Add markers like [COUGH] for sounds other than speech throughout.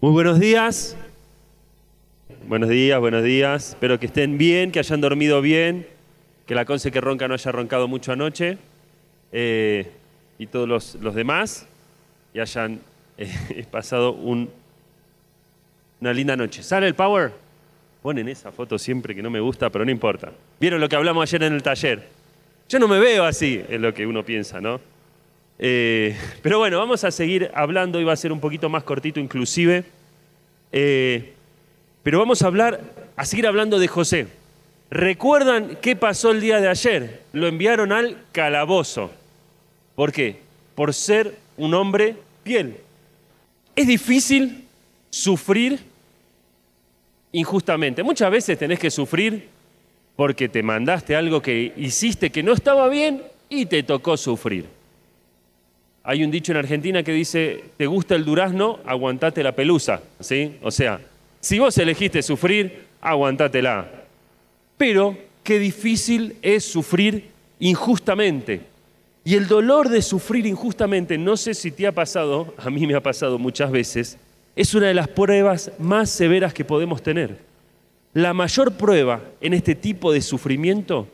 Muy buenos días. Buenos días, buenos días. Espero que estén bien, que hayan dormido bien, que la conce que ronca no haya roncado mucho anoche eh, y todos los, los demás y hayan eh, [LAUGHS] pasado un- una linda noche. ¿Sale el power? Ponen esa foto siempre que no me gusta, pero no importa. ¿Vieron lo que hablamos ayer en el taller? Yo no me veo así, es lo que uno piensa, ¿no? Eh, pero bueno, vamos a seguir hablando va a ser un poquito más cortito inclusive. Eh, pero vamos a hablar, a seguir hablando de José. ¿Recuerdan qué pasó el día de ayer? Lo enviaron al calabozo. ¿Por qué? Por ser un hombre fiel. Es difícil sufrir injustamente. Muchas veces tenés que sufrir porque te mandaste algo que hiciste que no estaba bien y te tocó sufrir. Hay un dicho en Argentina que dice, te gusta el durazno, aguantate la pelusa, ¿sí? O sea, si vos elegiste sufrir, aguantátela. Pero qué difícil es sufrir injustamente. Y el dolor de sufrir injustamente, no sé si te ha pasado, a mí me ha pasado muchas veces, es una de las pruebas más severas que podemos tener. La mayor prueba en este tipo de sufrimiento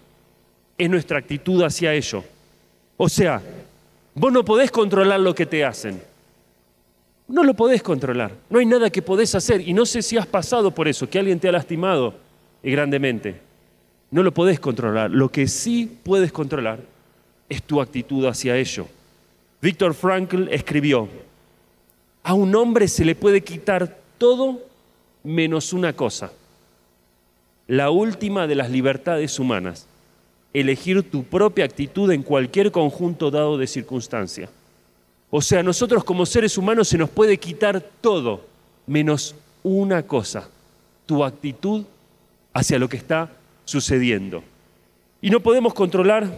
es nuestra actitud hacia ello. O sea, vos no podés controlar lo que te hacen. No lo podés controlar. No hay nada que podés hacer. Y no sé si has pasado por eso, que alguien te ha lastimado eh, grandemente. No lo podés controlar. Lo que sí puedes controlar es tu actitud hacia ello. Víctor Frankl escribió, a un hombre se le puede quitar todo menos una cosa, la última de las libertades humanas, elegir tu propia actitud en cualquier conjunto dado de circunstancia. O sea, nosotros como seres humanos se nos puede quitar todo menos una cosa, tu actitud hacia lo que está sucediendo. Y no podemos controlar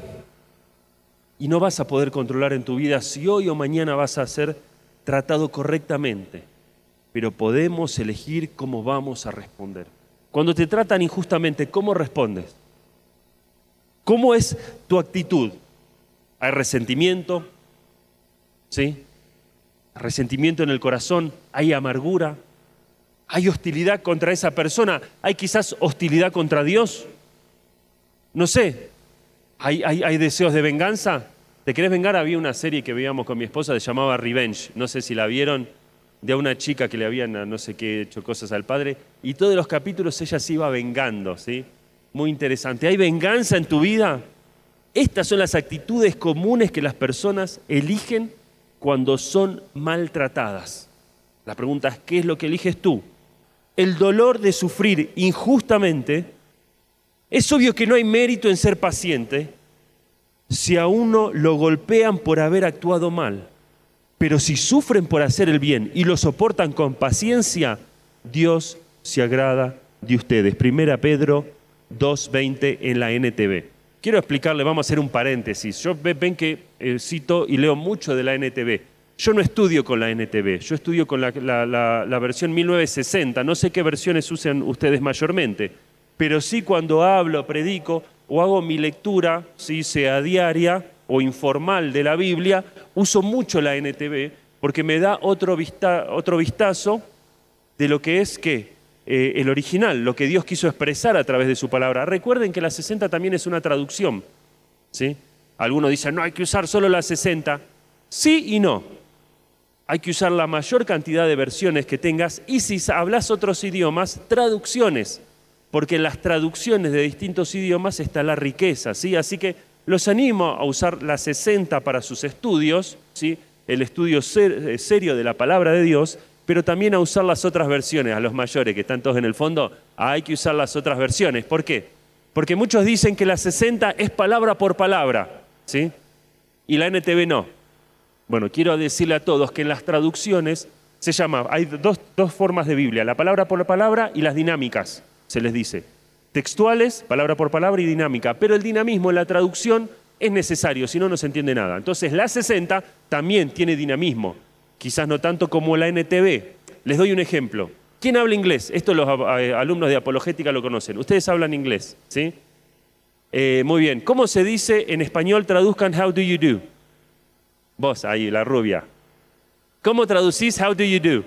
y no vas a poder controlar en tu vida si hoy o mañana vas a ser tratado correctamente, pero podemos elegir cómo vamos a responder. Cuando te tratan injustamente, ¿cómo respondes? ¿Cómo es tu actitud? ¿Hay resentimiento? ¿Sí? ¿Resentimiento en el corazón? ¿Hay amargura? ¿Hay hostilidad contra esa persona? ¿Hay quizás hostilidad contra Dios? No sé. ¿Hay, hay, deseos de venganza? ¿Te querés vengar? Había una serie que veíamos con mi esposa, se llamaba Revenge. No sé si la vieron, de una chica que le habían no sé qué hecho cosas al padre. Y todos los capítulos ella se iba vengando, ¿sí? Muy interesante. ¿Hay venganza en tu vida? Estas son las actitudes comunes que las personas eligen cuando son maltratadas. La pregunta es, ¿qué es lo que eliges tú? El dolor de sufrir injustamente, es obvio que no hay mérito en ser paciente si a uno lo golpean por haber actuado mal. Pero si sufren por hacer el bien y lo soportan con paciencia, Dios se agrada de ustedes. Primera Pedro 2.20 en la NTV. Quiero explicarle, vamos a hacer un paréntesis. Yo ve- ven que eh, cito y leo mucho de la NTV. Yo no estudio con la NTV, yo estudio con la- la versión 1960. No sé qué versiones usan ustedes mayormente, pero sí cuando hablo, predico o hago mi lectura, si sea diaria o informal de la Biblia, uso mucho la NTV porque me da otro, vista- otro vistazo de lo que es que eh, el original, lo que Dios quiso expresar a través de su palabra. Recuerden que la 60 también es una traducción. ¿sí? Algunos dicen, no, hay que usar solo la 60. Sí y no. Hay que usar la mayor cantidad de versiones que tengas y si hablas otros idiomas, traducciones. Porque en las traducciones de distintos idiomas está la riqueza. ¿sí? Así que los animo a usar la 60 para sus estudios, ¿sí? el estudio eh, serio de la palabra de Dios, pero también a usar las otras versiones, a los mayores que están todos en el fondo, hay que usar las otras versiones. ¿Por qué? Porque muchos dicen que la 60 es palabra por palabra, ¿sí? Y la NTV no. Bueno, quiero decirle a todos que en las traducciones se llama, hay dos, dos formas de Biblia, la palabra por palabra y las dinámicas, se les dice. Textuales, palabra por palabra y dinámica, pero el dinamismo en la traducción es necesario, si no, no se entiende nada. Entonces, la 60 también tiene dinamismo, quizás no tanto como la NTV. Les doy un ejemplo. ¿Quién habla inglés? Esto los eh, alumnos de apologética lo conocen. Ustedes hablan inglés, ¿sí? Eh, muy bien. ¿Cómo se dice en español? Traduzcan how do you do. Vos ahí, la rubia. ¿Cómo traducís how do you do?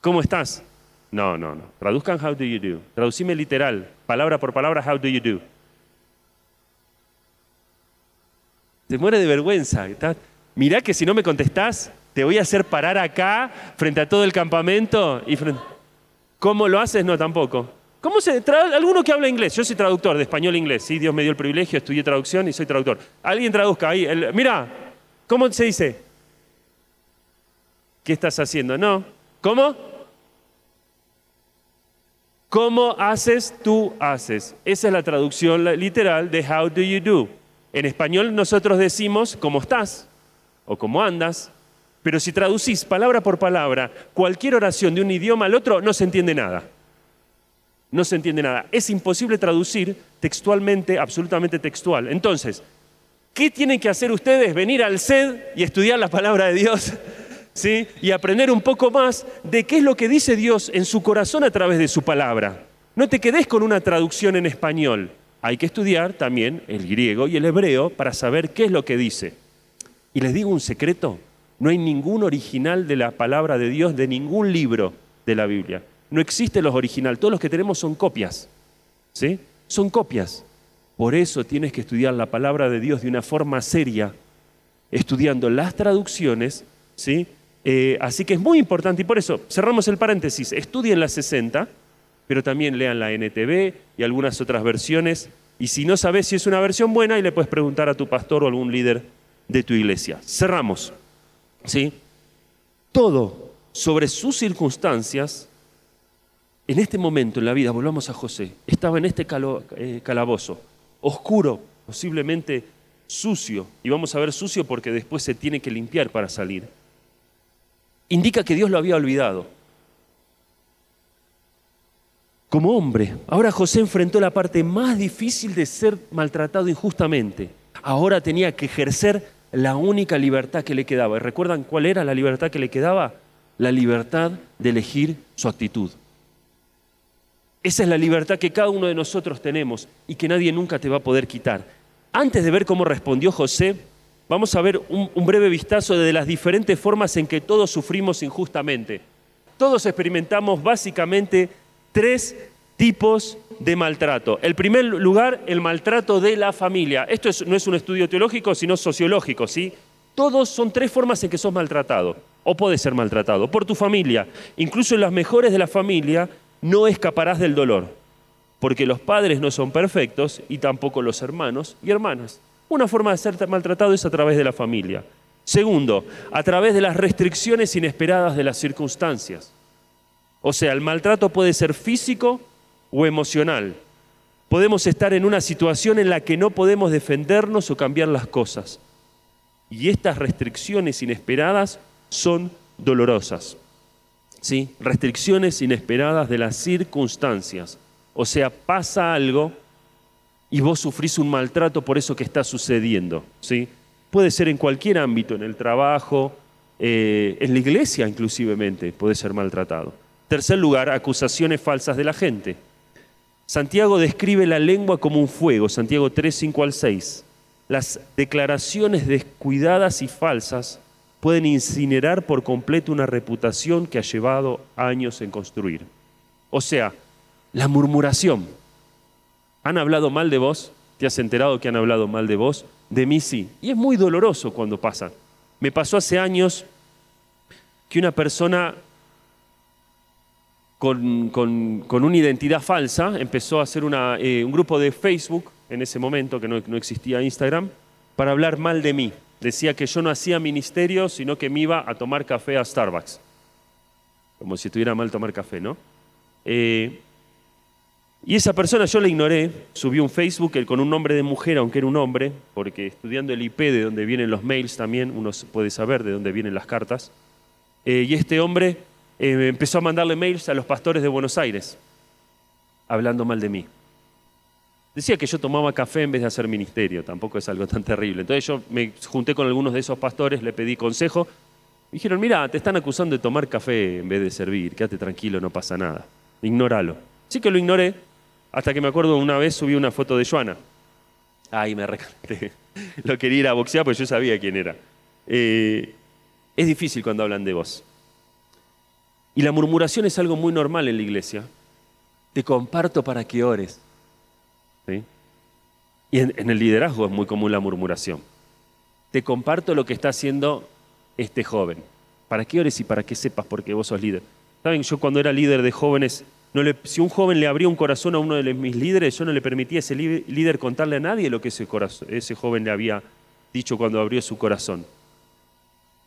¿Cómo estás? No, no, no. Traduzcan how do you do. Traducime literal, palabra por palabra, how do you do. Te muere de vergüenza. Mirá que si no me contestás, te voy a hacer parar acá frente a todo el campamento. Y ¿Cómo lo haces? No, tampoco. ¿Cómo se alguno que habla inglés? Yo soy traductor de español a inglés. ¿sí? Dios me dio el privilegio, estudié traducción y soy traductor. Alguien traduzca ahí. mira, ¿cómo se dice? ¿Qué estás haciendo? No. ¿Cómo? ¿Cómo haces? Tú haces. Esa es la traducción literal de how do you do. En español nosotros decimos cómo estás o cómo andas, pero si traducís palabra por palabra cualquier oración de un idioma al otro, no se entiende nada. No se entiende nada. Es imposible traducir textualmente, absolutamente textual. Entonces, ¿qué tienen que hacer ustedes? Venir al SED y estudiar la palabra de Dios. [LAUGHS] ¿Sí? Y aprender un poco más de qué es lo que dice Dios en su corazón a través de su palabra. No te quedes con una traducción en español. Hay que estudiar también el griego y el hebreo para saber qué es lo que dice. Y les digo un secreto, no hay ningún original de la palabra de Dios de ningún libro de la Biblia. No existen los originales, todos los que tenemos son copias. ¿Sí? Son copias. Por eso tienes que estudiar la palabra de Dios de una forma seria, estudiando las traducciones, ¿sí? Eh, así que es muy importante y por eso cerramos el paréntesis, estudien la 60, pero también lean la NTV y algunas otras versiones. Y si no sabes si es una versión buena, y le puedes preguntar a tu pastor o algún líder de tu iglesia. Cerramos. ¿Sí? Todo sobre sus circunstancias, en este momento en la vida, volvamos a José, estaba en este eh, calabozo, oscuro, posiblemente sucio, y vamos a ver sucio porque después se tiene que limpiar para salir. Indica que Dios lo había olvidado. Como hombre, ahora José enfrentó la parte más difícil de ser maltratado injustamente. Ahora tenía que ejercer la única libertad que le quedaba. ¿Y recuerdan cuál era la libertad que le quedaba? La libertad de elegir su actitud. Esa es la libertad que cada uno de nosotros tenemos y que nadie nunca te va a poder quitar. Antes de ver cómo respondió José, vamos a ver un, breve vistazo de las diferentes formas en que todos sufrimos injustamente. Todos experimentamos básicamente tres tipos de maltrato. El primer lugar, el maltrato de la familia. Esto no es un estudio teológico, sino sociológico, ¿sí? Todos son tres formas en que sos maltratado, o puedes ser maltratado, por tu familia. Incluso en las mejores de la familia no escaparás del dolor, porque los padres no son perfectos y tampoco los hermanos y hermanas. Una forma de ser maltratado es a través de la familia. Segundo, a través de las restricciones inesperadas de las circunstancias. O sea, el maltrato puede ser físico o emocional. Podemos estar en una situación en la que no podemos defendernos o cambiar las cosas. Y estas restricciones inesperadas son dolorosas. ¿Sí? Restricciones inesperadas de las circunstancias. O sea, pasa algo y vos sufrís un maltrato por eso que está sucediendo. ¿sí? Puede ser en cualquier ámbito, en el trabajo, eh, en la iglesia inclusivemente puede ser maltratado. Tercer lugar, acusaciones falsas de la gente. Santiago describe la lengua como un fuego, Santiago 3, 5 al 6. Las declaraciones descuidadas y falsas pueden incinerar por completo una reputación que ha llevado años en construir. O sea, la murmuración. ¿Han hablado mal de vos? ¿Te has enterado que han hablado mal de vos? De mí sí. Y es muy doloroso cuando pasa. Me pasó hace años que una persona con, una identidad falsa, empezó a hacer eh, un grupo de Facebook, en ese momento que no, no existía Instagram, para hablar mal de mí. Decía que yo no hacía ministerio, sino que me iba a tomar café a Starbucks. Como si estuviera mal tomar café, ¿no? Eh, y esa persona yo la ignoré, subió un Facebook con un nombre de mujer, aunque era un hombre, porque estudiando el IP de donde vienen los mails también, uno puede saber de dónde vienen las cartas. Eh, y este hombre eh, empezó a mandarle mails a los pastores de Buenos Aires, hablando mal de mí. Decía que yo tomaba café en vez de hacer ministerio, tampoco es algo tan terrible. Entonces yo me junté con algunos de esos pastores, le pedí consejo. Me dijeron, mira, te están acusando de tomar café en vez de servir, quédate tranquilo, no pasa nada. Ignóralo. Sí que lo ignoré, hasta que me acuerdo una vez subí una foto de Joana. Ay, me recanté. [LAUGHS] Lo quería ir a boxear porque yo sabía quién era. Eh, es difícil cuando hablan de vos. Y la murmuración es algo muy normal en la iglesia. Te comparto para que ores. ¿Sí? Y en, en el liderazgo es muy común la murmuración. Te comparto lo que está haciendo este joven. Para que ores y para que sepas porque vos sos líder. Saben, yo cuando era líder de jóvenes, no le- si un joven le abría un corazón a uno de mis líderes, yo no le permitía a ese líder contarle a nadie lo que ese, corazón- ese joven le había dicho cuando abrió su corazón.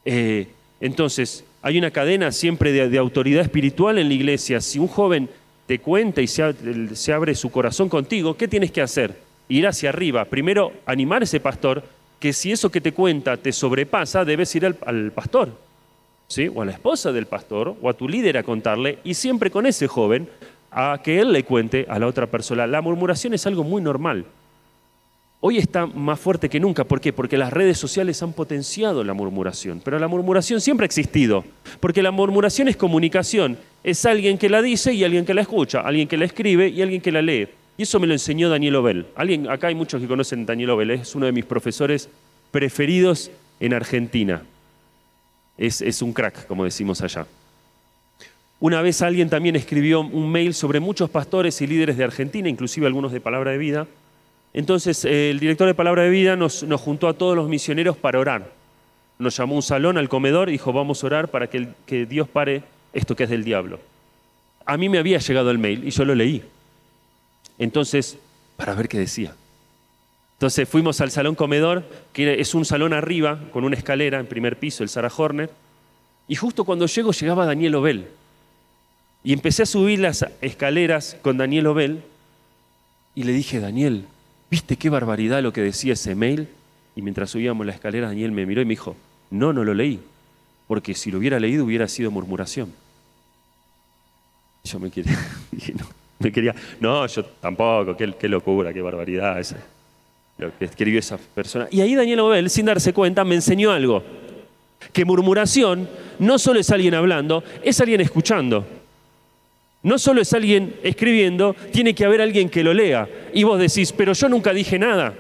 Eh, entonces, hay una cadena siempre de, autoridad espiritual en la iglesia. Si un joven te cuenta y se abre su corazón contigo, ¿qué tienes que hacer? Ir hacia arriba. Primero, animar a ese pastor, que si eso que te cuenta te sobrepasa, debes ir al, al pastor. ¿sí? O a la esposa del pastor, o a tu líder a contarle, y siempre con ese joven, a que él le cuente a la otra persona. La murmuración es algo muy normal. Hoy está más fuerte que nunca. ¿Por qué? Porque las redes sociales han potenciado la murmuración. Pero la murmuración siempre ha existido. Porque la murmuración es comunicación. Es alguien que la dice y alguien que la escucha. Alguien que la escribe y alguien que la lee. Y eso me lo enseñó Daniel Obel. Alguien, acá hay muchos que conocen Daniel Obel. Es uno de mis profesores preferidos en Argentina. Es un crack, como decimos allá. Una vez alguien también escribió un mail sobre muchos pastores y líderes de Argentina, inclusive algunos de Palabra de Vida. Entonces eh, el director de Palabra de Vida nos, juntó a todos los misioneros para orar. Nos llamó un salón al comedor y dijo, vamos a orar para que, que Dios pare esto que es del diablo. A mí me había llegado el mail y yo lo leí. Entonces, para ver qué decía. Entonces fuimos al salón comedor, que es un salón arriba, con una escalera en primer piso, el Sarah Horner. Y justo cuando llego llegaba Daniel Obel. Y empecé a subir las escaleras con Daniel Obel y le dije, Daniel, ¿viste qué barbaridad lo que decía ese mail? Y mientras subíamos la escalera, Daniel me miró y me dijo, no, no lo leí, porque si lo hubiera leído hubiera sido murmuración. Yo me quería, [LAUGHS] no, yo tampoco, qué, locura, qué barbaridad lo que escribió esa persona. Y ahí Daniel Obel, sin darse cuenta, me enseñó algo, que murmuración no solo es alguien hablando, es alguien escuchando. No solo es alguien escribiendo, tiene que haber alguien que lo lea. Y vos decís, pero yo nunca dije nada.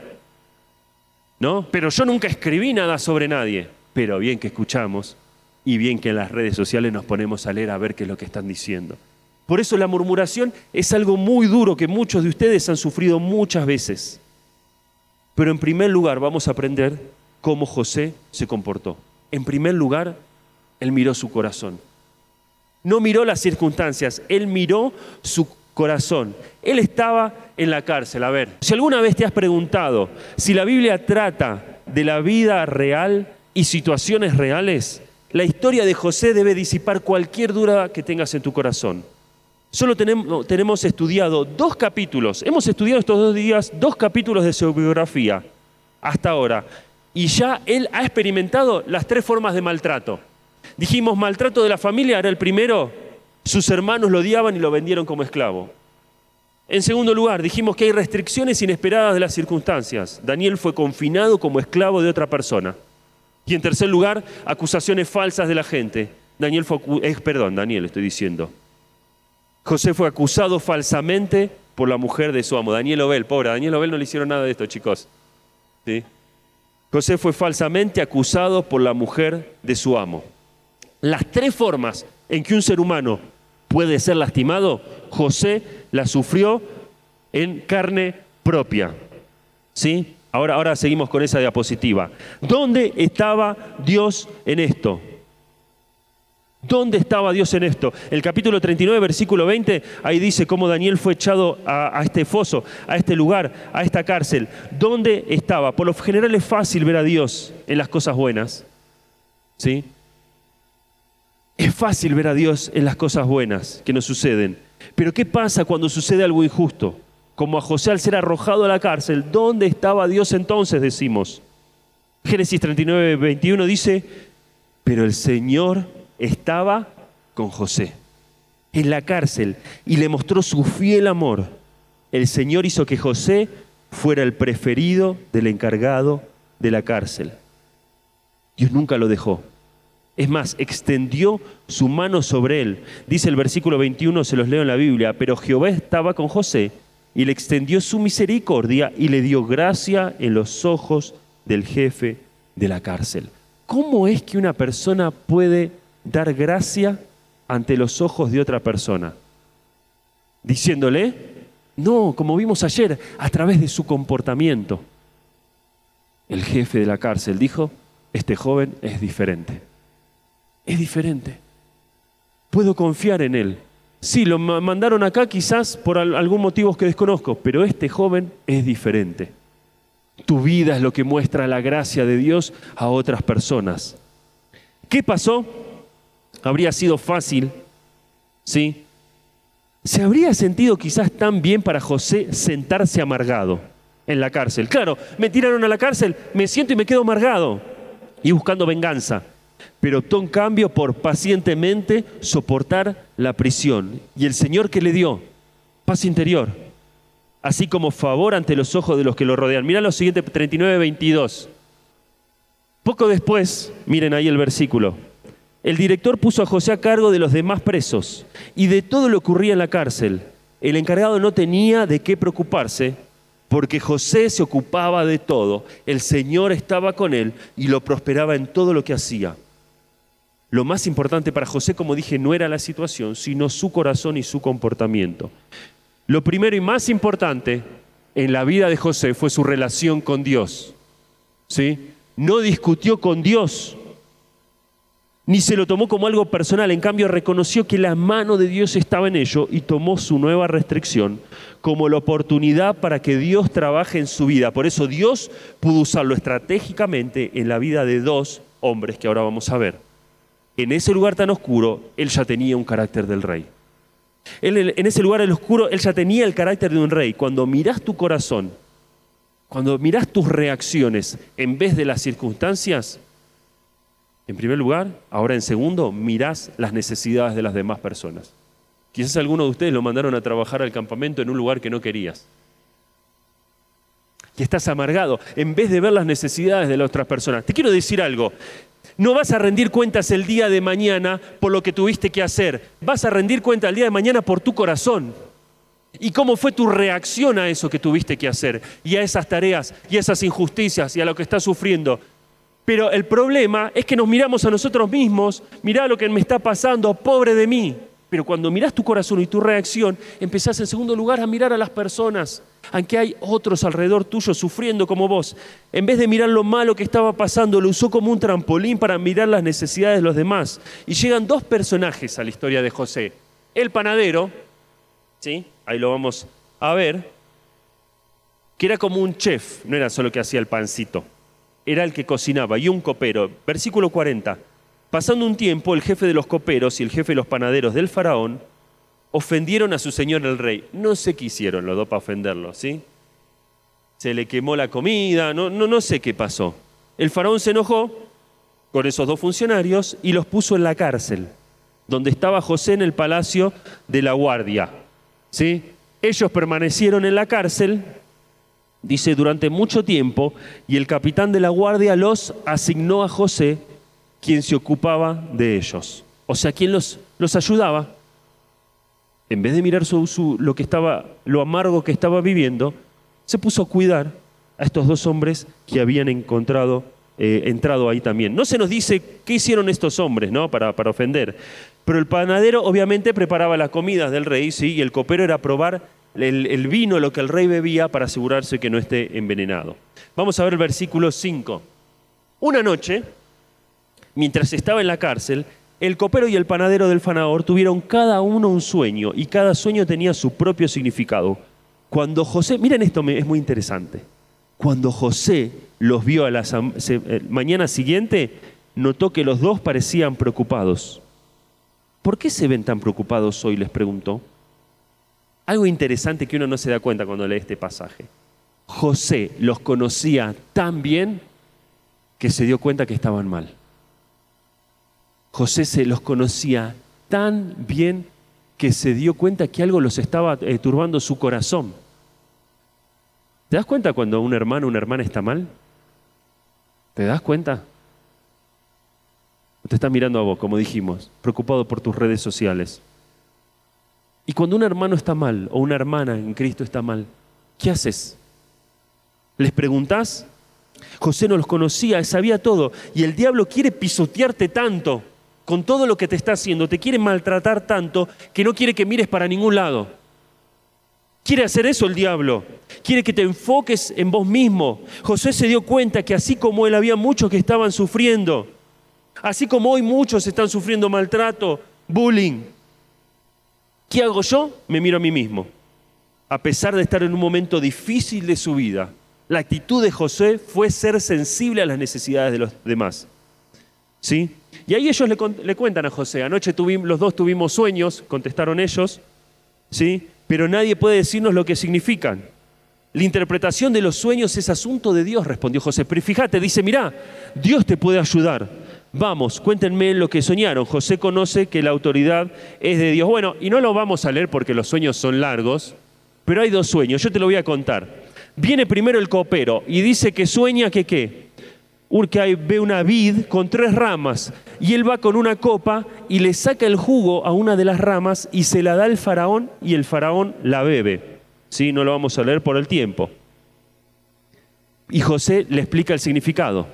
¿No? Pero yo nunca escribí nada sobre nadie. Pero bien que escuchamos y bien que en las redes sociales nos ponemos a leer a ver qué es lo que están diciendo. Por eso la murmuración es algo muy duro que muchos de ustedes han sufrido muchas veces. Pero en primer lugar vamos a aprender cómo José se comportó. En primer lugar, él miró su corazón. No miró las circunstancias, él miró su corazón. Él estaba en la cárcel. A ver, si alguna vez te has preguntado si la Biblia trata de la vida real y situaciones reales, la historia de José debe disipar cualquier duda que tengas en tu corazón. Solo tenemos, estudiado dos capítulos, hemos estudiado estos dos días dos capítulos de su biografía hasta ahora. Y ya él ha experimentado las tres formas de maltrato. Dijimos, maltrato de la familia era el primero, sus hermanos lo odiaban y lo vendieron como esclavo. En segundo lugar, dijimos que hay restricciones inesperadas de las circunstancias. Daniel fue confinado como esclavo de otra persona. Y en tercer lugar, acusaciones falsas de la gente. Daniel fue, eh, perdón, Daniel estoy diciendo. José fue acusado falsamente por la mujer de su amo, Daniel Obel. Pobre, Daniel Obel no le hicieron nada de esto, chicos. ¿Sí? José fue falsamente acusado por la mujer de su amo. Las tres formas en que un ser humano puede ser lastimado, José las sufrió en carne propia. ¿Sí? Ahora, ahora seguimos con esa diapositiva. ¿Dónde estaba Dios en esto? ¿Dónde estaba Dios en esto? El capítulo 39, versículo 20, ahí dice cómo Daniel fue echado a, a este foso, a este lugar, a esta cárcel. ¿Dónde estaba? Por lo general es fácil ver a Dios en las cosas buenas. ¿Sí? Es fácil ver a Dios en las cosas buenas que nos suceden. Pero ¿qué pasa cuando sucede algo injusto? Como a José al ser arrojado a la cárcel, ¿dónde estaba Dios entonces? Decimos. Génesis 39, 21 dice, pero el Señor estaba con José en la cárcel y le mostró su fiel amor. El Señor hizo que José fuera el preferido del encargado de la cárcel. Dios nunca lo dejó. Es más, extendió su mano sobre él. Dice el versículo 21, se los leo en la Biblia, pero Jehová estaba con José y le extendió su misericordia y le dio gracia en los ojos del jefe de la cárcel. ¿Cómo es que una persona puede dar gracia ante los ojos de otra persona, diciéndole, no, como vimos ayer, a través de su comportamiento. El jefe de la cárcel dijo, este joven es diferente. Es diferente. Puedo confiar en él. Sí, lo mandaron acá quizás por algún motivo que desconozco, pero este joven es diferente. Tu vida es lo que muestra la gracia de Dios a otras personas. ¿Qué pasó? Habría sido fácil, ¿sí? ¿Se habría sentido quizás tan bien para José sentarse amargado en la cárcel? Claro, me tiraron a la cárcel, me siento y me quedo amargado y buscando venganza. Pero optó cambio por pacientemente soportar la prisión. Y el Señor que le dio paz interior, así como favor ante los ojos de los que lo rodean. Mira lo siguiente, 39, 22. Poco después, miren ahí el versículo, el director puso a José a cargo de los demás presos y de todo lo que ocurría en la cárcel. El encargado no tenía de qué preocuparse porque José se ocupaba de todo. El Señor estaba con él y lo prosperaba en todo lo que hacía. Lo más importante para José, como dije, no era la situación, sino su corazón y su comportamiento. Lo primero y más importante en la vida de José fue su relación con Dios. ¿Sí? No discutió con Dios ni se lo tomó como algo personal, en cambio reconoció que la mano de Dios estaba en ello y tomó su nueva restricción como la oportunidad para que Dios trabaje en su vida. Por eso Dios pudo usarlo estratégicamente en la vida de dos hombres que ahora vamos a ver. En ese lugar tan oscuro, él ya tenía un carácter del rey. en ese lugar oscuro, él ya tenía el carácter de un rey. Cuando mirás tu corazón, cuando mirás tus reacciones en vez de las circunstancias, en primer lugar, ahora en segundo, mirás las necesidades de las demás personas. Quizás alguno de ustedes lo mandaron a trabajar al campamento en un lugar que no querías. Y estás amargado en vez de ver las necesidades de las otras personas. Te quiero decir algo. No vas a rendir cuentas el día de mañana por lo que tuviste que hacer. Vas a rendir cuenta el día de mañana por tu corazón. ¿Y cómo fue tu reacción a eso que tuviste que hacer? Y a esas tareas, y a esas injusticias, y a lo que estás sufriendo. Pero el problema es que nos miramos a nosotros mismos, mirá lo que me está pasando, pobre de mí. Pero cuando mirás tu corazón y tu reacción, empezás en segundo lugar a mirar a las personas, aunque hay otros alrededor tuyo sufriendo como vos. En vez de mirar lo malo que estaba pasando, lo usó como un trampolín para mirar las necesidades de los demás. Y llegan dos personajes a la historia de José. El panadero, ¿sí? ahí lo vamos a ver, que era como un chef, no era solo que hacía el pancito era el que cocinaba y un copero. Versículo 40. Pasando un tiempo, el jefe de los coperos y el jefe de los panaderos del faraón ofendieron a su señor el rey. No sé qué hicieron los dos para ofenderlo, ¿sí? Se le quemó la comida, no, no, no sé qué pasó. El faraón se enojó con esos dos funcionarios y los puso en la cárcel, donde estaba José en el palacio de la guardia. ¿sí? Ellos permanecieron en la cárcel dice, durante mucho tiempo, y el capitán de la guardia los asignó a José, quien se ocupaba de ellos. O sea, quien los, los ayudaba. En vez de mirar su, lo, que estaba, lo amargo que estaba viviendo, se puso a cuidar a estos dos hombres que habían encontrado, eh, entrado ahí también. No se nos dice qué hicieron estos hombres, ¿no? Para, para ofender. Pero el panadero obviamente preparaba las comidas del rey, ¿sí? Y el copero era probar el, vino, lo que el rey bebía para asegurarse que no esté envenenado. Vamos a ver el versículo 5. Una noche, mientras estaba en la cárcel, el copero y el panadero del Fanaor tuvieron cada uno un sueño y cada sueño tenía su propio significado. Cuando José, miren esto, es muy interesante. Cuando José los vio a la eh, mañana siguiente, notó que los dos parecían preocupados. ¿Por qué se ven tan preocupados hoy? les preguntó. Algo interesante que uno no se da cuenta cuando lee este pasaje. José los conocía tan bien que se dio cuenta que estaban mal. José se los conocía tan bien que se dio cuenta que algo los estaba eh, turbando su corazón. ¿Te das cuenta cuando un hermano o una hermana está mal? ¿Te das cuenta? te está mirando a vos, como dijimos, preocupado por tus redes sociales. Y cuando un hermano está mal o una hermana en Cristo está mal, ¿qué haces? ¿Les preguntás? José no los conocía, sabía todo. Y el diablo quiere pisotearte tanto con todo lo que te está haciendo, te quiere maltratar tanto que no quiere que mires para ningún lado. Quiere hacer eso el diablo. Quiere que te enfoques en vos mismo. José se dio cuenta que así como él había muchos que estaban sufriendo, así como hoy muchos están sufriendo maltrato, bullying. ¿Qué hago yo? Me miro a mí mismo. A pesar de estar en un momento difícil de su vida, la actitud de José fue ser sensible a las necesidades de los demás. ¿Sí? Y ahí ellos le, cuentan a José, anoche los dos tuvimos sueños, contestaron ellos, ¿sí? pero nadie puede decirnos lo que significan. La interpretación de los sueños es asunto de Dios, respondió José. Pero fíjate, dice, mirá, Dios te puede ayudar. Vamos, cuéntenme lo que soñaron. José conoce que la autoridad es de Dios. Bueno, y no lo vamos a leer porque los sueños son largos, pero hay dos sueños, yo te lo voy a contar. Viene primero el copero y dice que sueña que qué, que ve una vid con tres ramas y él va con una copa y le saca el jugo a una de las ramas y se la da al faraón y el faraón la bebe. ¿Sí? No lo vamos a leer por el tiempo. Y José le explica el significado.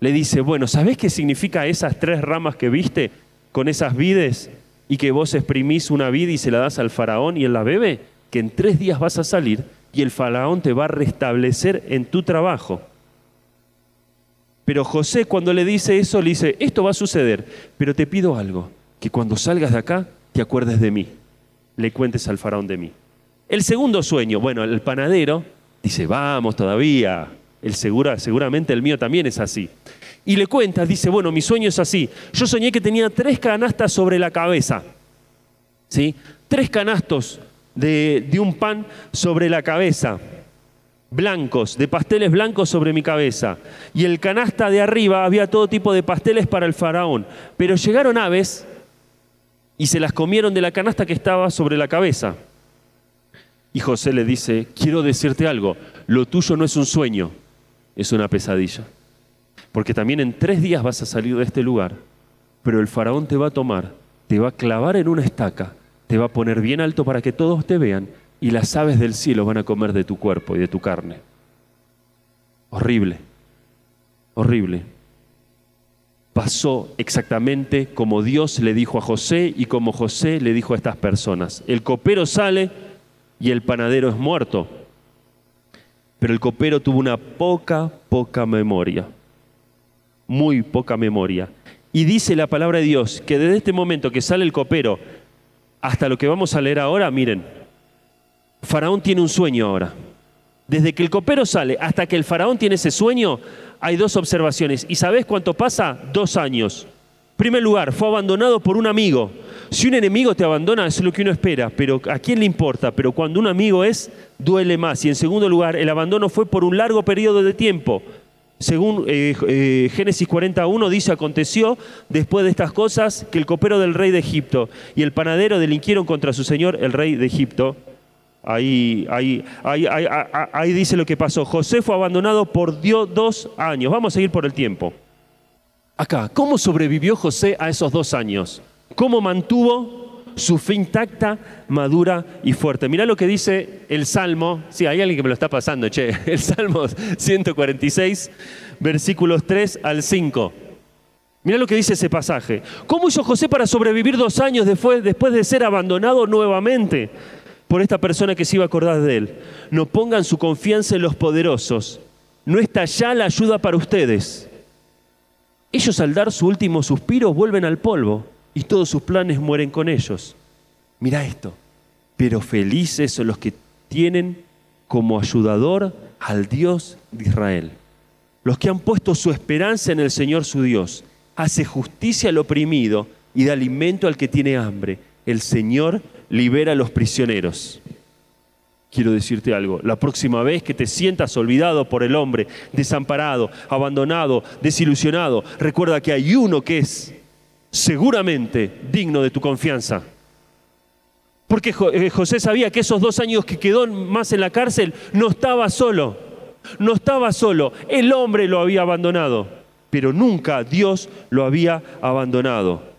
Le dice, bueno, ¿sabés qué significa esas tres ramas que viste con esas vides y que vos exprimís una vid y se la das al faraón y él la bebe? Que en tres días vas a salir y el faraón te va a restablecer en tu trabajo. Pero José cuando le dice eso, le dice, esto va a suceder, pero te pido algo, que cuando salgas de acá te acuerdes de mí, le cuentes al faraón de mí. El segundo sueño, bueno, el panadero dice, vamos todavía, el segura, seguramente el mío también es así. Y le cuenta, dice, bueno, mi sueño es así. Yo soñé que tenía tres canastas sobre la cabeza, ¿sí? Tres canastos de, de un pan sobre la cabeza blancos, de pasteles blancos sobre mi cabeza. Y el canasta de arriba había todo tipo de pasteles para el faraón. Pero llegaron aves y se las comieron de la canasta que estaba sobre la cabeza. Y José le dice, quiero decirte algo, lo tuyo no es un sueño, es una pesadilla. Porque también en tres días vas a salir de este lugar, pero el faraón te va a tomar, te va a clavar en una estaca, te va a poner bien alto para que todos te vean y las aves del cielo van a comer de tu cuerpo y de tu carne. Horrible, horrible. Pasó exactamente como Dios le dijo a José y como José le dijo a estas personas. El copero sale y el panadero es muerto. Pero el copero tuvo una poca, poca memoria. Muy poca memoria. Y dice la palabra de Dios que desde este momento que sale el copero hasta lo que vamos a leer ahora, miren, Faraón tiene un sueño ahora. Desde que el copero sale hasta que el faraón tiene ese sueño, hay dos observaciones. ¿Y sabes cuánto pasa? Dos años. primer lugar, fue abandonado por un amigo. Si un enemigo te abandona, es lo que uno espera, pero ¿a quién le importa? Pero cuando un amigo es, duele más. Y en segundo lugar, el abandono fue por un largo periodo de tiempo. Según eh, eh, Génesis 41 dice, aconteció después de estas cosas que el copero del rey de Egipto y el panadero delinquieron contra su señor, el rey de Egipto, Ahí, ahí, ahí, dice lo que pasó. José fue abandonado por Dios dos años. Vamos a seguir por el tiempo. Acá, ¿cómo sobrevivió José a esos dos años? ¿Cómo mantuvo su fe intacta, madura y fuerte? Mirá lo que dice el Salmo. Sí, hay alguien que me lo está pasando, che. [LAUGHS] El Salmo 146, versículos 3 al 5. Mirá lo que dice ese pasaje. ¿Cómo hizo José para sobrevivir dos años después, después de ser abandonado nuevamente? Por esta persona que se iba a acordar de él. No pongan su confianza en los poderosos. No está ya la ayuda para ustedes. Ellos al dar su último suspiro vuelven al polvo y todos sus planes mueren con ellos. Mira esto. Pero felices son los que tienen como ayudador al Dios de Israel. Los que han puesto su esperanza en el Señor su Dios. Hace justicia al oprimido y da alimento al que tiene hambre. El Señor libera a los prisioneros. Quiero decirte algo, la próxima vez que te sientas olvidado por el hombre, desamparado, abandonado, desilusionado, recuerda que hay uno que es seguramente digno de tu confianza. Porque eh, José sabía que esos dos años que quedó más en la cárcel no estaba solo, no estaba solo, el hombre lo había abandonado, pero nunca Dios lo había abandonado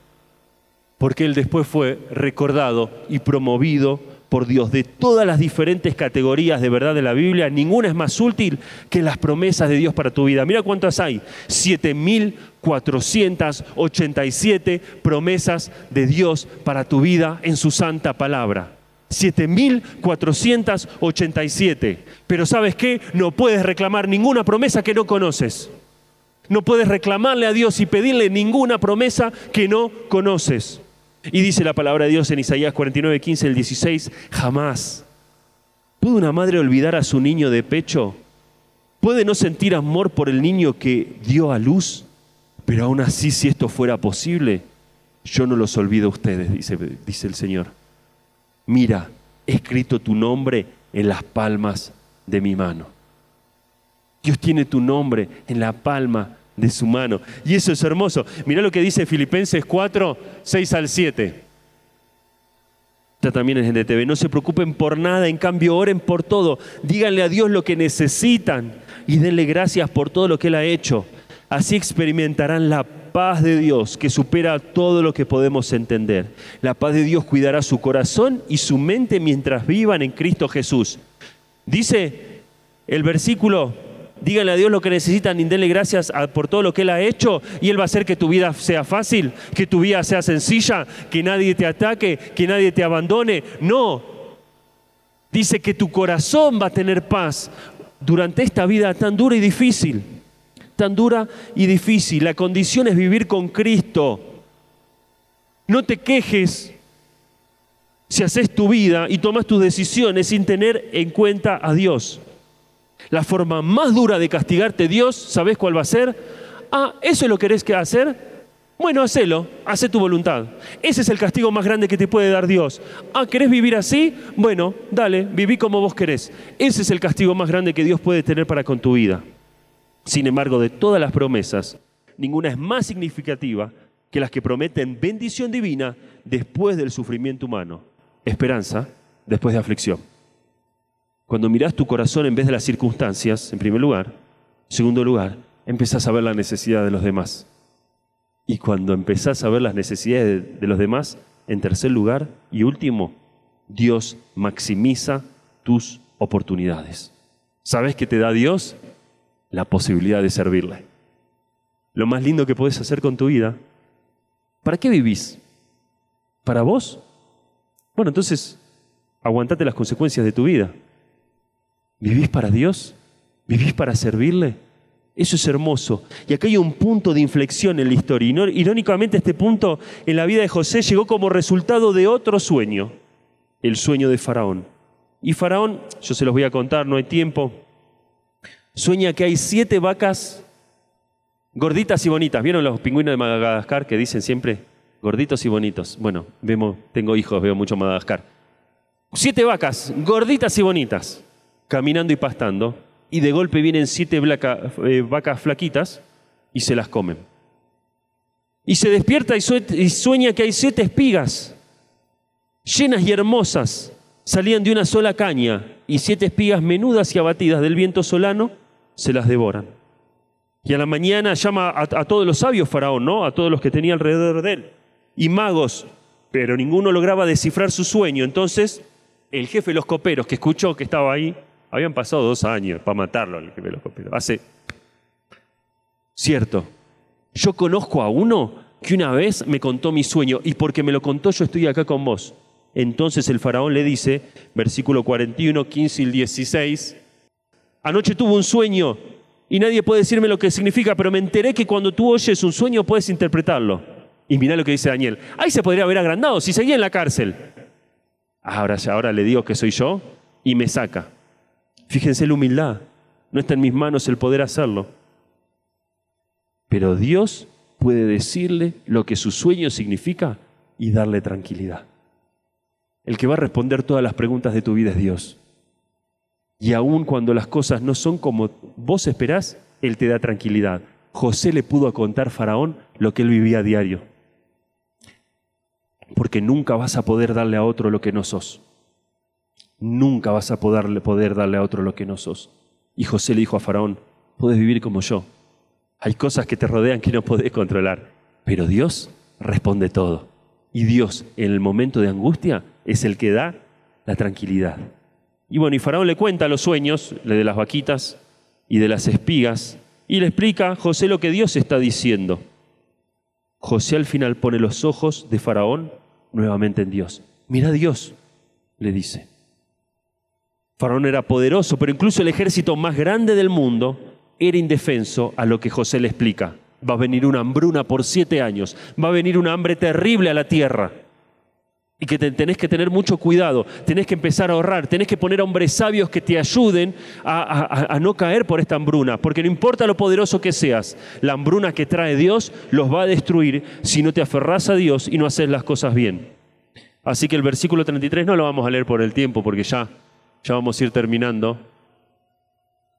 porque él después fue recordado y promovido por Dios de todas las diferentes categorías de verdad de la Biblia, ninguna es más útil que las promesas de Dios para tu vida. Mira cuántas hay. 7.487 promesas de Dios para tu vida en su santa palabra. 7.487. Pero sabes qué? No puedes reclamar ninguna promesa que no conoces. No puedes reclamarle a Dios y pedirle ninguna promesa que no conoces. Y dice la palabra de Dios en Isaías 49, 15, el 16, jamás. ¿Puede una madre olvidar a su niño de pecho? ¿Puede no sentir amor por el niño que dio a luz? Pero aún así, si esto fuera posible, yo no los olvido a ustedes, dice, dice el Señor. Mira, he escrito tu nombre en las palmas de mi mano. Dios tiene tu nombre en la palma de su mano. Y eso es hermoso. Mira lo que dice Filipenses 4, 6 al 7. Está también en GNTV. No se preocupen por nada, en cambio oren por todo. Díganle a Dios lo que necesitan y denle gracias por todo lo que Él ha hecho. Así experimentarán la paz de Dios que supera todo lo que podemos entender. La paz de Dios cuidará su corazón y su mente mientras vivan en Cristo Jesús. Dice el versículo díganle a Dios lo que necesitan y denle gracias por todo lo que Él ha hecho y Él va a hacer que tu vida sea fácil, que tu vida sea sencilla, que nadie te ataque, que nadie te abandone. No. Dice que tu corazón va a tener paz durante esta vida tan dura y difícil. Tan dura y difícil. La condición es vivir con Cristo. No te quejes si haces tu vida y tomas tus decisiones sin tener en cuenta a Dios. La forma más dura de castigarte Dios, ¿sabes cuál va a ser? Ah, ¿eso es lo que querés que hacer? Bueno, hacelo, hace tu voluntad. Ese es el castigo más grande que te puede dar Dios. Ah, ¿querés vivir así? Bueno, dale, viví como vos querés. Ese es el castigo más grande que Dios puede tener para con tu vida. Sin embargo, de todas las promesas, ninguna es más significativa que las que prometen bendición divina después del sufrimiento humano, esperanza después de aflicción. Cuando miras tu corazón en vez de las circunstancias, en primer lugar. En segundo lugar, empezás a ver la necesidad de los demás. Y cuando empezás a ver las necesidades de, los demás, en tercer lugar y último, Dios maximiza tus oportunidades. ¿Sabes qué te da Dios? La posibilidad de servirle. Lo más lindo que puedes hacer con tu vida. ¿Para qué vivís? ¿Para vos? Bueno, entonces, aguantate las consecuencias de tu vida. ¿Vivís para Dios? ¿Vivís para servirle? Eso es hermoso. Y acá hay un punto de inflexión en la historia. Irónicamente este punto en la vida de José llegó como resultado de otro sueño, el sueño de Faraón. Y Faraón, yo se los voy a contar, no hay tiempo, sueña que hay siete vacas gorditas y bonitas. ¿Vieron los pingüinos de Madagascar que dicen siempre gorditos y bonitos? Bueno, vemos, tengo hijos, veo mucho Madagascar. Siete vacas gorditas y bonitas caminando y pastando, y de golpe vienen siete eh, vacas flaquitas y se las comen. Y se despierta y sueña que hay siete espigas, llenas y hermosas, salían de una sola caña, y siete espigas menudas y abatidas del viento solano se las devoran. Y a la mañana llama a, a todos los sabios faraón, ¿no? A todos los que tenía alrededor de él. Y magos, pero ninguno lograba descifrar su sueño. Entonces, el jefe de los coperos, que escuchó que estaba ahí, habían pasado dos años para matarlo al jefe de los coperos. Hace. Cierto. Yo conozco a uno que una vez me contó mi sueño y porque me lo contó yo estoy acá con vos. Entonces el faraón le dice, versículo 41, 15 y 16, anoche tuve un sueño y nadie puede decirme lo que significa, pero me enteré que cuando tú oyes un sueño puedes interpretarlo. Y mira lo que dice Daniel. Ahí se podría haber agrandado si seguía en la cárcel. Ahora, ahora le digo que soy yo y me saca. Fíjense la humildad. No está en mis manos el poder hacerlo. Pero Dios puede decirle lo que su sueño significa y darle tranquilidad. El que va a responder todas las preguntas de tu vida es Dios. Y aun cuando las cosas no son como vos esperás, Él te da tranquilidad. José le pudo contar Faraón lo que él vivía a diario. Porque nunca vas a poder darle a otro lo que no sos nunca vas a poder, darle a otro lo que no sos. Y José le dijo a Faraón, puedes vivir como yo. Hay cosas que te rodean que no podés controlar, pero Dios responde todo. Y Dios en el momento de angustia es el que da la tranquilidad. Y bueno, y Faraón le cuenta los sueños, de las vaquitas y de las espigas, y le explica a José lo que Dios está diciendo. José al final pone los ojos de Faraón nuevamente en Dios. Mira Dios, le dice. Faraón era poderoso, pero incluso el ejército más grande del mundo era indefenso a lo que José le explica. Va a venir una hambruna por siete años, va a venir una hambre terrible a la tierra. Y que tenés que tener mucho cuidado, tenés que empezar a ahorrar, tenés que poner a hombres sabios que te ayuden a, no caer por esta hambruna, porque no importa lo poderoso que seas, la hambruna que trae Dios los va a destruir si no te aferrás a Dios y no haces las cosas bien. Así que el versículo 33 no lo vamos a leer por el tiempo, porque ya, ya vamos a ir terminando.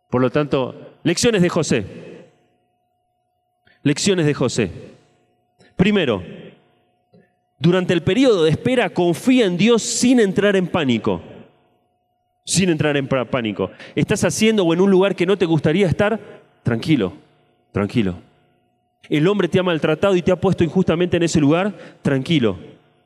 Por lo tanto, lecciones de José. Lecciones de José. Primero, durante el periodo de espera, confía en Dios sin entrar en pánico. Sin entrar en pánico. ¿Estás haciendo o en un lugar que no te gustaría estar? Tranquilo, tranquilo. El hombre te ha maltratado y te ha puesto injustamente en ese lugar? Tranquilo.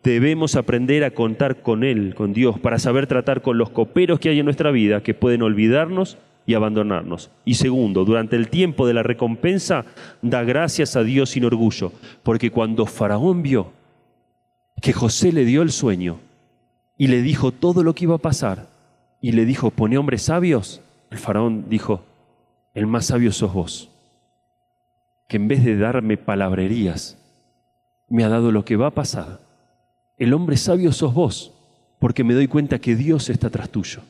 Debemos aprender a contar con Él, con Dios, para saber tratar con los coperos que hay en nuestra vida que pueden olvidarnos y abandonarnos. Y segundo, durante el tiempo de la recompensa, da gracias a Dios sin orgullo, porque cuando Faraón vio que José le dio el sueño y le dijo todo lo que iba a pasar y le dijo, pone hombres sabios, el faraón dijo, el más sabio sos vos, que en vez de darme palabrerías, me ha dado lo que va a pasar. El hombre sabio sos vos, porque me doy cuenta que Dios está tras tuyo,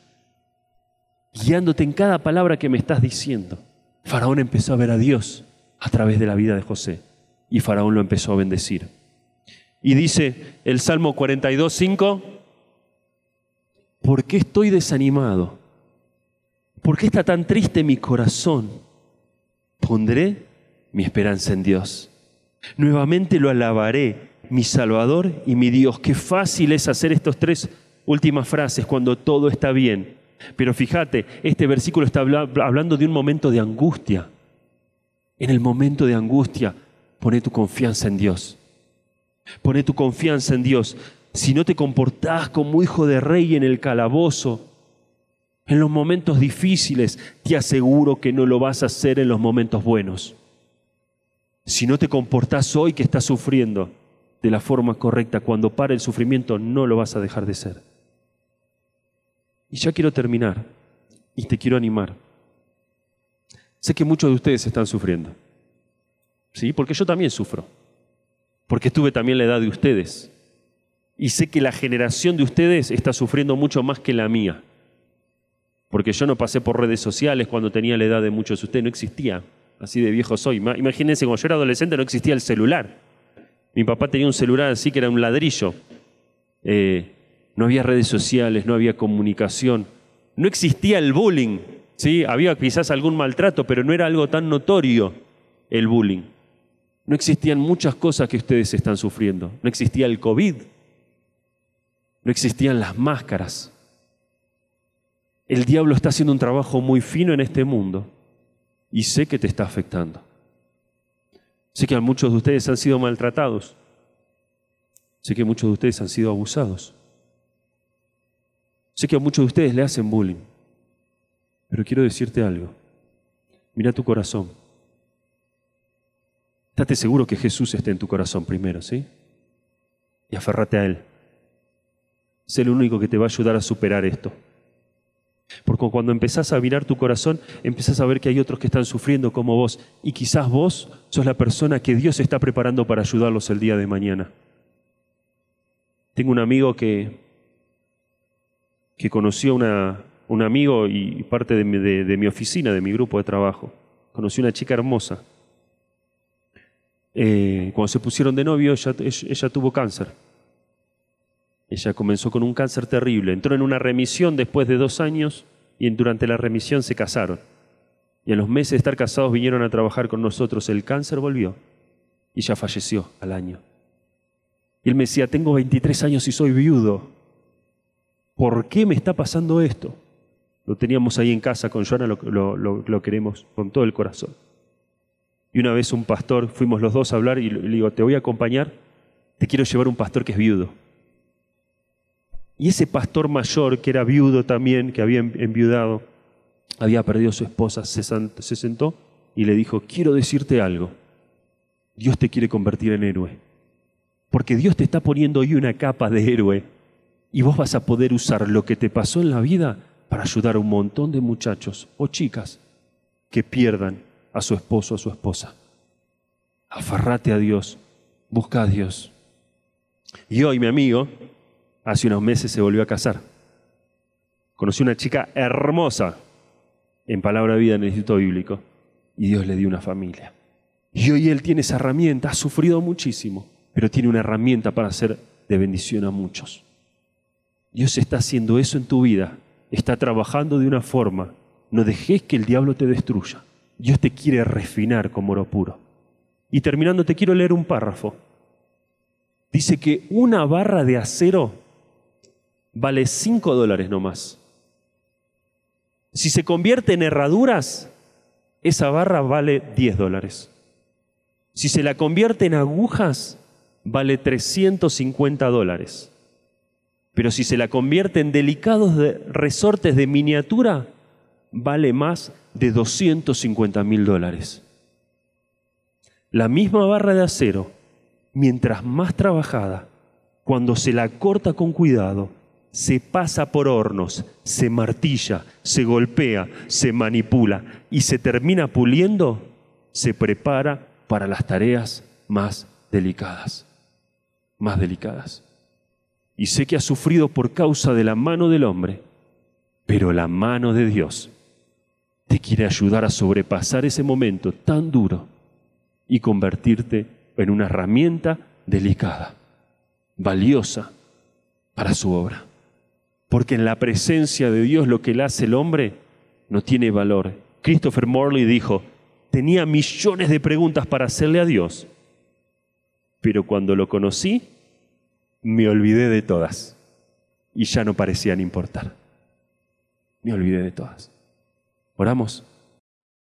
guiándote en cada palabra que me estás diciendo. Faraón empezó a ver a Dios a través de la vida de José y Faraón lo empezó a bendecir. Y dice el Salmo 42, 5, ¿por qué estoy desanimado? ¿Por qué está tan triste mi corazón? Pondré mi esperanza en Dios. Nuevamente lo alabaré, mi Salvador y mi Dios. Qué fácil es hacer estas tres últimas frases cuando todo está bien. Pero fíjate, este versículo está hablando de un momento de angustia. En el momento de angustia, pone tu confianza en Dios. Pone tu confianza en Dios. Si no te comportás como hijo de rey en el calabozo, en los momentos difíciles, te aseguro que no lo vas a hacer en los momentos buenos. Si no te comportás hoy que estás sufriendo de la forma correcta, cuando pare el sufrimiento no lo vas a dejar de ser. Y ya quiero terminar y te quiero animar. Sé que muchos de ustedes están sufriendo. ¿Sí? Porque yo también sufro porque tuve también la edad de ustedes. Y sé que la generación de ustedes está sufriendo mucho más que la mía. Porque yo no pasé por redes sociales cuando tenía la edad de muchos de ustedes, no existía. Así de viejo soy. Imagínense, cuando yo era adolescente no existía el celular. Mi papá tenía un celular así que era un ladrillo. Eh, no había redes sociales, no había comunicación. No existía el bullying. ¿sí? Había quizás algún maltrato, pero no era algo tan notorio el bullying. No existían muchas cosas que ustedes están sufriendo. No existía el COVID. No existían las máscaras. El diablo está haciendo un trabajo muy fino en este mundo y sé que te está afectando. Sé que muchos de ustedes han sido maltratados. Sé que muchos de ustedes han sido abusados. Sé que a muchos de ustedes le hacen bullying. Pero quiero decirte algo. Mira tu corazón. Estate seguro que Jesús esté en tu corazón primero, ¿sí? Y aférrate a Él. Es el único que te va a ayudar a superar esto. Porque cuando empezás a mirar tu corazón, empezás a ver que hay otros que están sufriendo como vos. Y quizás vos sos la persona que Dios está preparando para ayudarlos el día de mañana. Tengo un amigo que, que conoció a un amigo y parte de mi, de mi oficina, de mi grupo de trabajo. Conoció una chica hermosa eh, cuando se pusieron de novio, ella, tuvo cáncer. Ella comenzó con un cáncer terrible. Entró en una remisión después de dos años y durante la remisión se casaron. Y en los meses de estar casados vinieron a trabajar con nosotros. El cáncer volvió y ella falleció al año. Y él me decía, tengo 23 años y soy viudo. ¿Por qué me está pasando esto? Lo teníamos ahí en casa con Joana, lo queremos con todo el corazón. Y una vez un pastor, fuimos los dos a hablar y le digo, te voy a acompañar, te quiero llevar un pastor que es viudo. Y ese pastor mayor, que era viudo también, que había enviudado, había perdido a su esposa, se sentó y le dijo, quiero decirte algo. Dios te quiere convertir en héroe. Porque Dios te está poniendo hoy una capa de héroe y vos vas a poder usar lo que te pasó en la vida para ayudar a un montón de muchachos o chicas que pierdan a su esposo o a su esposa. Aferrate a Dios, busca a Dios. Y hoy mi amigo, hace unos meses se volvió a casar. Conocí una chica hermosa en palabra de vida en el Instituto Bíblico y Dios le dio una familia. Y hoy él tiene esa herramienta, ha sufrido muchísimo, pero tiene una herramienta para hacer de bendición a muchos. Dios está haciendo eso en tu vida, está trabajando de una forma. No dejes que el diablo te destruya. Dios te quiere refinar como oro puro. Y terminando, te quiero leer un párrafo. Dice que una barra de acero vale 5 dólares nomás. Si se convierte en herraduras, esa barra vale 10 dólares. Si se la convierte en agujas, vale 350 dólares. Pero si se la convierte en delicados resortes de miniatura, vale más de 250 mil dólares. La misma barra de acero, mientras más trabajada, cuando se la corta con cuidado, se pasa por hornos, se martilla, se golpea, se manipula y se termina puliendo, se prepara para las tareas más delicadas, más delicadas. Y sé que ha sufrido por causa de la mano del hombre, pero la mano de Dios te quiere ayudar a sobrepasar ese momento tan duro y convertirte en una herramienta delicada, valiosa para su obra. Porque en la presencia de Dios lo que le hace el hombre no tiene valor. Christopher Morley dijo, tenía millones de preguntas para hacerle a Dios, pero cuando lo conocí, me olvidé de todas y ya no parecían importar. Me olvidé de todas. Oramos.